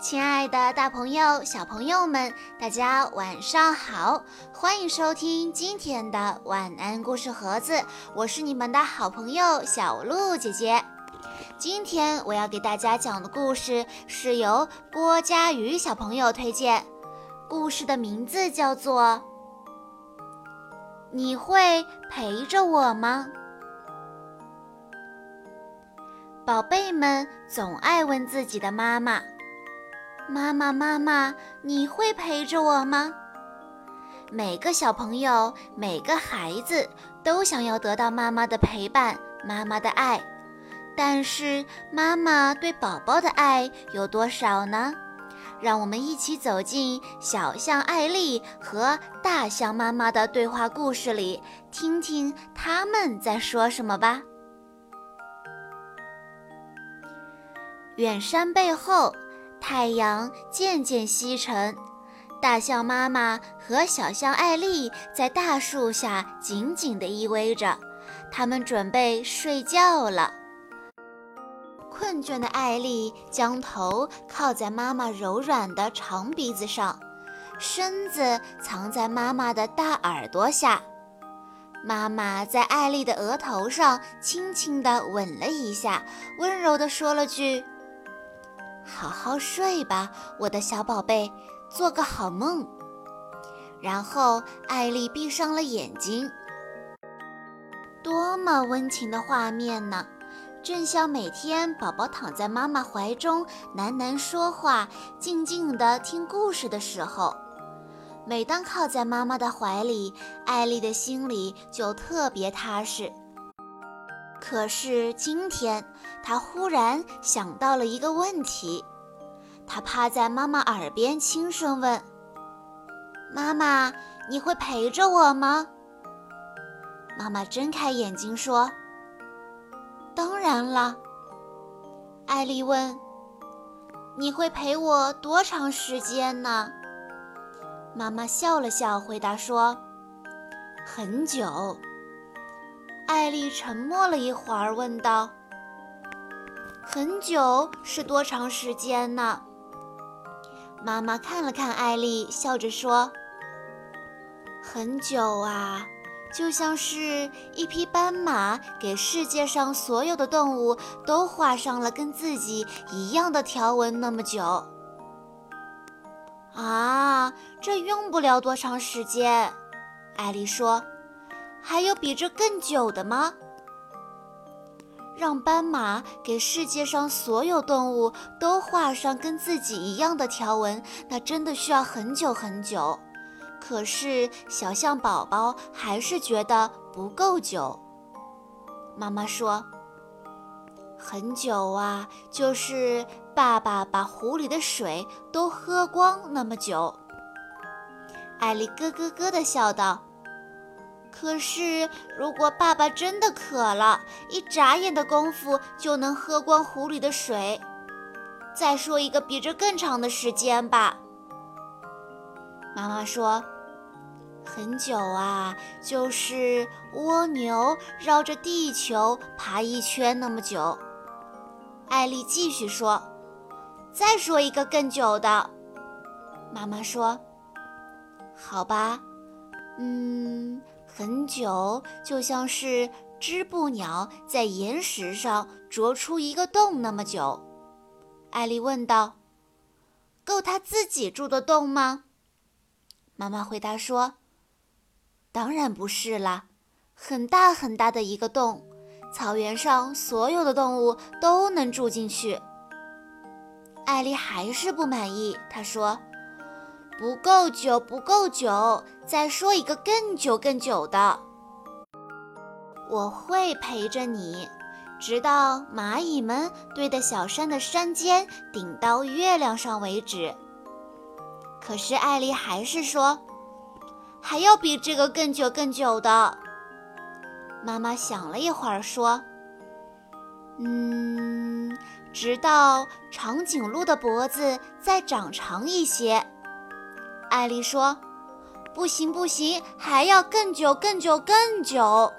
亲爱的，大朋友、小朋友们，大家晚上好！欢迎收听今天的晚安故事盒子，我是你们的好朋友小鹿姐姐。今天我要给大家讲的故事是由郭佳瑜小朋友推荐，故事的名字叫做《你会陪着我吗》。宝贝们总爱问自己的妈妈：“妈妈，妈妈，你会陪着我吗？”每个小朋友、每个孩子都想要得到妈妈的陪伴、妈妈的爱，但是妈妈对宝宝的爱有多少呢？让我们一起走进小象艾丽和大象妈妈的对话故事里，听听他们在说什么吧。远山背后，太阳渐渐西沉。大象妈妈和小象艾丽在大树下紧紧地依偎着，他们准备睡觉了。困倦的艾丽将头靠在妈妈柔软的长鼻子上，身子藏在妈妈的大耳朵下。妈妈在艾丽的额头上轻轻地吻了一下，温柔地说了句。好好睡吧，我的小宝贝，做个好梦。然后艾丽闭上了眼睛。多么温情的画面呢！正像每天宝宝躺在妈妈怀中喃喃说话、静静地听故事的时候。每当靠在妈妈的怀里，艾丽的心里就特别踏实。可是今天，他忽然想到了一个问题。他趴在妈妈耳边轻声问：“妈妈，你会陪着我吗？”妈妈睁开眼睛说：“当然了。”艾丽问：“你会陪我多长时间呢？”妈妈笑了笑，回答说：“很久。”艾丽沉默了一会儿，问道：“很久是多长时间呢？”妈妈看了看艾丽，笑着说：“很久啊，就像是一匹斑马给世界上所有的动物都画上了跟自己一样的条纹那么久。”啊，这用不了多长时间，艾丽说。还有比这更久的吗？让斑马给世界上所有动物都画上跟自己一样的条纹，那真的需要很久很久。可是小象宝宝还是觉得不够久。妈妈说：“很久啊，就是爸爸把壶里的水都喝光那么久。”艾丽咯咯咯地笑道。可是，如果爸爸真的渴了，一眨眼的功夫就能喝光壶里的水。再说一个比这更长的时间吧。妈妈说：“很久啊，就是蜗牛绕着地球爬一圈那么久。”艾丽继续说：“再说一个更久的。”妈妈说：“好吧，嗯。”很久，就像是织布鸟在岩石上啄出一个洞那么久。艾丽问道：“够他自己住的洞吗？”妈妈回答说：“当然不是啦，很大很大的一个洞，草原上所有的动物都能住进去。”艾丽还是不满意，她说。不够久，不够久，再说一个更久更久的。我会陪着你，直到蚂蚁们堆的小山的山尖顶到月亮上为止。可是艾丽还是说，还要比这个更久更久的。妈妈想了一会儿说：“嗯，直到长颈鹿的脖子再长长一些。”艾丽说：“不行，不行，还要更久，更久，更久。”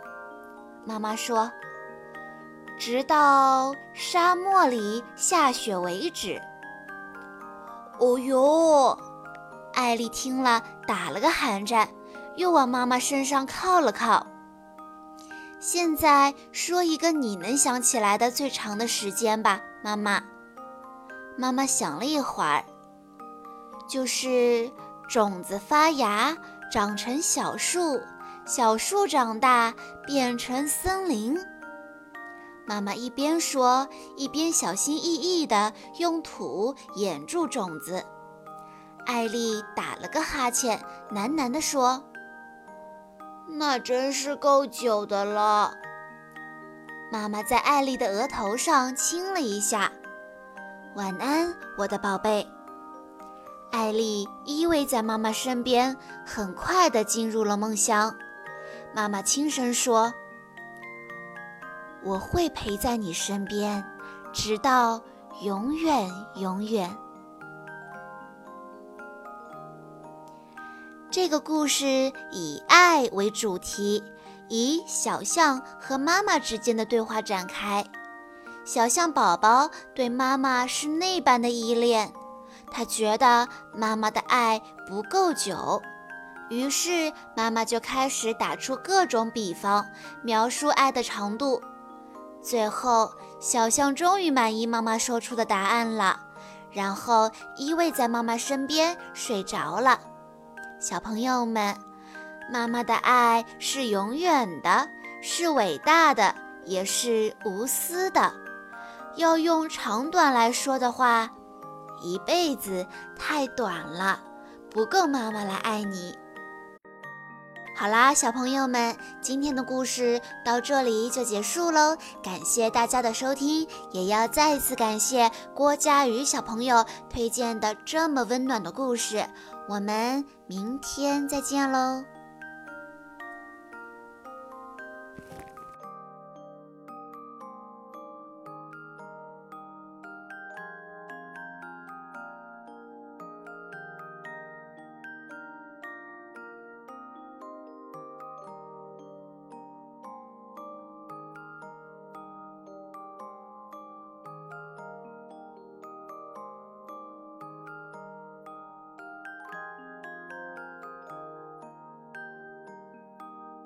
妈妈说：“直到沙漠里下雪为止。”哦呦！艾丽听了，打了个寒战，又往妈妈身上靠了靠。现在说一个你能想起来的最长的时间吧，妈妈。妈妈想了一会儿，就是种子发芽，长成小树，小树长大变成森林。妈妈一边说，一边小心翼翼地用土掩住种子。艾丽打了个哈欠，喃喃地说：“那真是够久的了。”妈妈在艾丽的额头上亲了一下。“晚安，我的宝贝。”艾丽依偎在妈妈身边，很快地进入了梦乡。妈妈轻声说：“我会陪在你身边，直到永远，永远。”这个故事以爱为主题，以小象和妈妈之间的对话展开。小象宝宝对妈妈是那般的依恋，他觉得妈妈的爱不够久，于是妈妈就开始打出各种比方，描述爱的长度。最后，小象终于满意妈妈说出的答案了，然后依偎在妈妈身边睡着了。小朋友们，妈妈的爱是永远的，是伟大的，也是无私的。要用长短来说的话，一辈子太短了，不够妈妈来爱你。好啦，小朋友们，今天的故事到这里就结束喽。感谢大家的收听，也要再次感谢郭佳宇小朋友推荐的这么温暖的故事。我们明天再见喽。